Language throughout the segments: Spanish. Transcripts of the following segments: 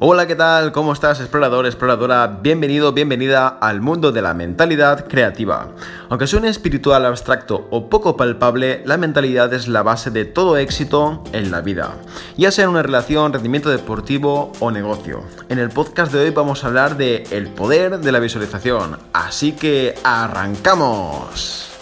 Hola, ¿qué tal? ¿Cómo estás, explorador, exploradora? Bienvenido, bienvenida al mundo de la mentalidad creativa. Aunque suene espiritual, abstracto o poco palpable, la mentalidad es la base de todo éxito en la vida, ya sea en una relación, rendimiento deportivo o negocio. En el podcast de hoy vamos a hablar de el poder de la visualización, así que arrancamos.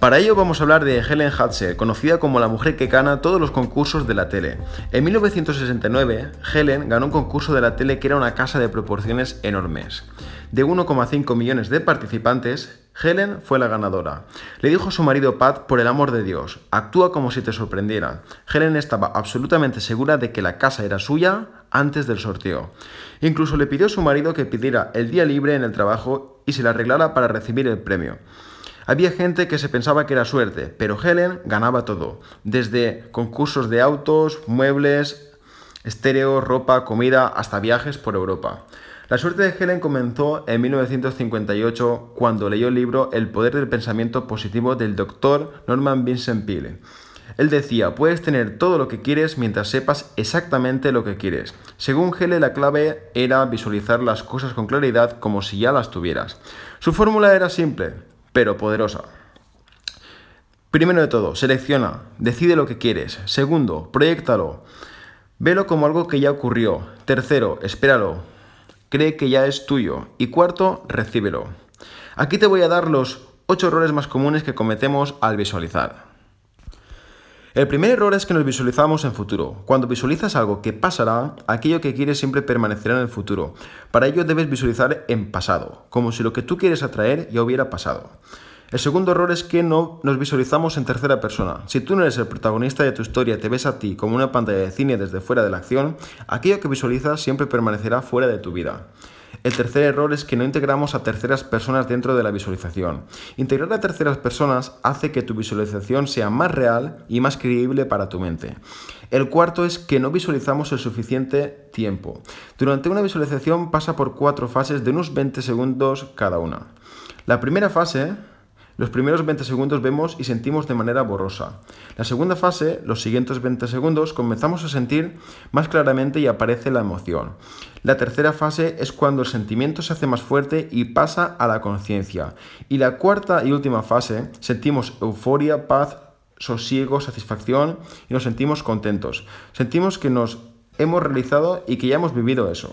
Para ello vamos a hablar de Helen Hudson, conocida como la mujer que gana todos los concursos de la tele. En 1969, Helen ganó un concurso de la tele que era una casa de proporciones enormes. De 1,5 millones de participantes, Helen fue la ganadora. Le dijo a su marido Pat, por el amor de Dios, actúa como si te sorprendiera. Helen estaba absolutamente segura de que la casa era suya antes del sorteo. Incluso le pidió a su marido que pidiera el día libre en el trabajo y se la arreglara para recibir el premio. Había gente que se pensaba que era suerte, pero Helen ganaba todo, desde concursos de autos, muebles, estéreo, ropa, comida, hasta viajes por Europa. La suerte de Helen comenzó en 1958 cuando leyó el libro El poder del pensamiento positivo del doctor Norman Vincent Peale. Él decía, puedes tener todo lo que quieres mientras sepas exactamente lo que quieres. Según Helen, la clave era visualizar las cosas con claridad como si ya las tuvieras. Su fórmula era simple, pero poderosa. Primero de todo, selecciona, decide lo que quieres. Segundo, proyectalo. Velo como algo que ya ocurrió. Tercero, espéralo. Cree que ya es tuyo. Y cuarto, recíbelo. Aquí te voy a dar los 8 errores más comunes que cometemos al visualizar. El primer error es que nos visualizamos en futuro. Cuando visualizas algo que pasará, aquello que quieres siempre permanecerá en el futuro. Para ello debes visualizar en pasado, como si lo que tú quieres atraer ya hubiera pasado. El segundo error es que no nos visualizamos en tercera persona. Si tú no eres el protagonista de tu historia, te ves a ti como una pantalla de cine desde fuera de la acción, aquello que visualizas siempre permanecerá fuera de tu vida. El tercer error es que no integramos a terceras personas dentro de la visualización. Integrar a terceras personas hace que tu visualización sea más real y más creíble para tu mente. El cuarto es que no visualizamos el suficiente tiempo. Durante una visualización pasa por cuatro fases de unos 20 segundos cada una. La primera fase los primeros 20 segundos vemos y sentimos de manera borrosa. La segunda fase, los siguientes 20 segundos, comenzamos a sentir más claramente y aparece la emoción. La tercera fase es cuando el sentimiento se hace más fuerte y pasa a la conciencia. Y la cuarta y última fase, sentimos euforia, paz, sosiego, satisfacción y nos sentimos contentos. Sentimos que nos hemos realizado y que ya hemos vivido eso.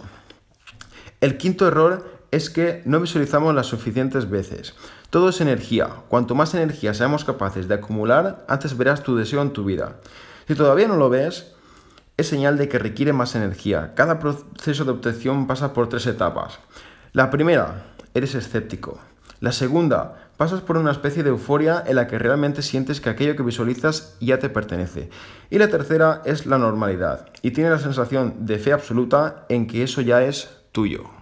El quinto error es que no visualizamos las suficientes veces. Todo es energía. Cuanto más energía seamos capaces de acumular, antes verás tu deseo en tu vida. Si todavía no lo ves, es señal de que requiere más energía. Cada proceso de obtención pasa por tres etapas. La primera, eres escéptico. La segunda, pasas por una especie de euforia en la que realmente sientes que aquello que visualizas ya te pertenece. Y la tercera es la normalidad, y tienes la sensación de fe absoluta en que eso ya es tuyo.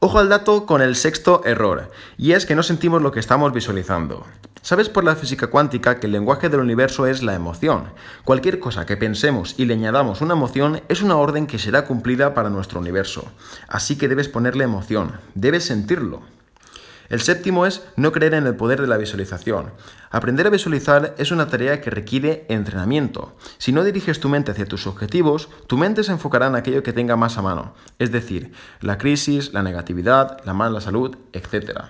Ojo al dato con el sexto error, y es que no sentimos lo que estamos visualizando. Sabes por la física cuántica que el lenguaje del universo es la emoción. Cualquier cosa que pensemos y le añadamos una emoción es una orden que será cumplida para nuestro universo. Así que debes ponerle emoción, debes sentirlo. El séptimo es no creer en el poder de la visualización. Aprender a visualizar es una tarea que requiere entrenamiento. Si no diriges tu mente hacia tus objetivos, tu mente se enfocará en aquello que tenga más a mano, es decir, la crisis, la negatividad, la mala salud, etc.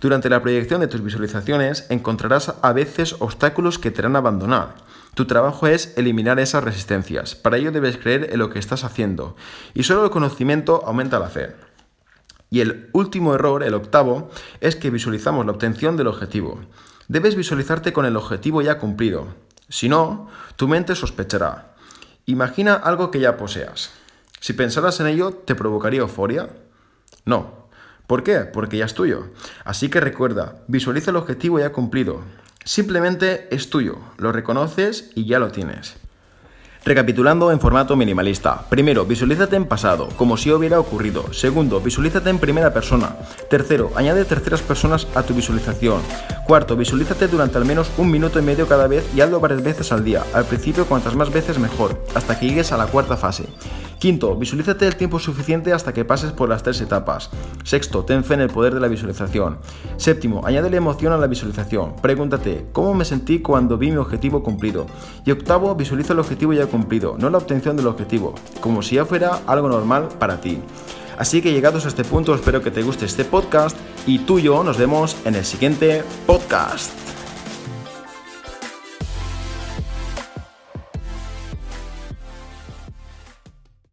Durante la proyección de tus visualizaciones encontrarás a veces obstáculos que te harán abandonar. Tu trabajo es eliminar esas resistencias. Para ello debes creer en lo que estás haciendo. Y solo el conocimiento aumenta la fe. Y el último error, el octavo, es que visualizamos la obtención del objetivo. Debes visualizarte con el objetivo ya cumplido. Si no, tu mente sospechará. Imagina algo que ya poseas. Si pensaras en ello, ¿te provocaría euforia? No. ¿Por qué? Porque ya es tuyo. Así que recuerda, visualiza el objetivo ya cumplido. Simplemente es tuyo, lo reconoces y ya lo tienes. Recapitulando en formato minimalista. Primero, visualízate en pasado, como si hubiera ocurrido. Segundo, visualízate en primera persona. Tercero, añade terceras personas a tu visualización. Cuarto, visualízate durante al menos un minuto y medio cada vez y hazlo varias veces al día. Al principio, cuantas más veces mejor, hasta que llegues a la cuarta fase. Quinto, visualízate el tiempo suficiente hasta que pases por las tres etapas. Sexto, ten fe en el poder de la visualización. Séptimo, añade emoción a la visualización. Pregúntate, ¿cómo me sentí cuando vi mi objetivo cumplido? Y octavo, visualiza el objetivo ya cumplido, no la obtención del objetivo, como si ya fuera algo normal para ti. Así que llegados a este punto, espero que te guste este podcast y tú y yo nos vemos en el siguiente podcast.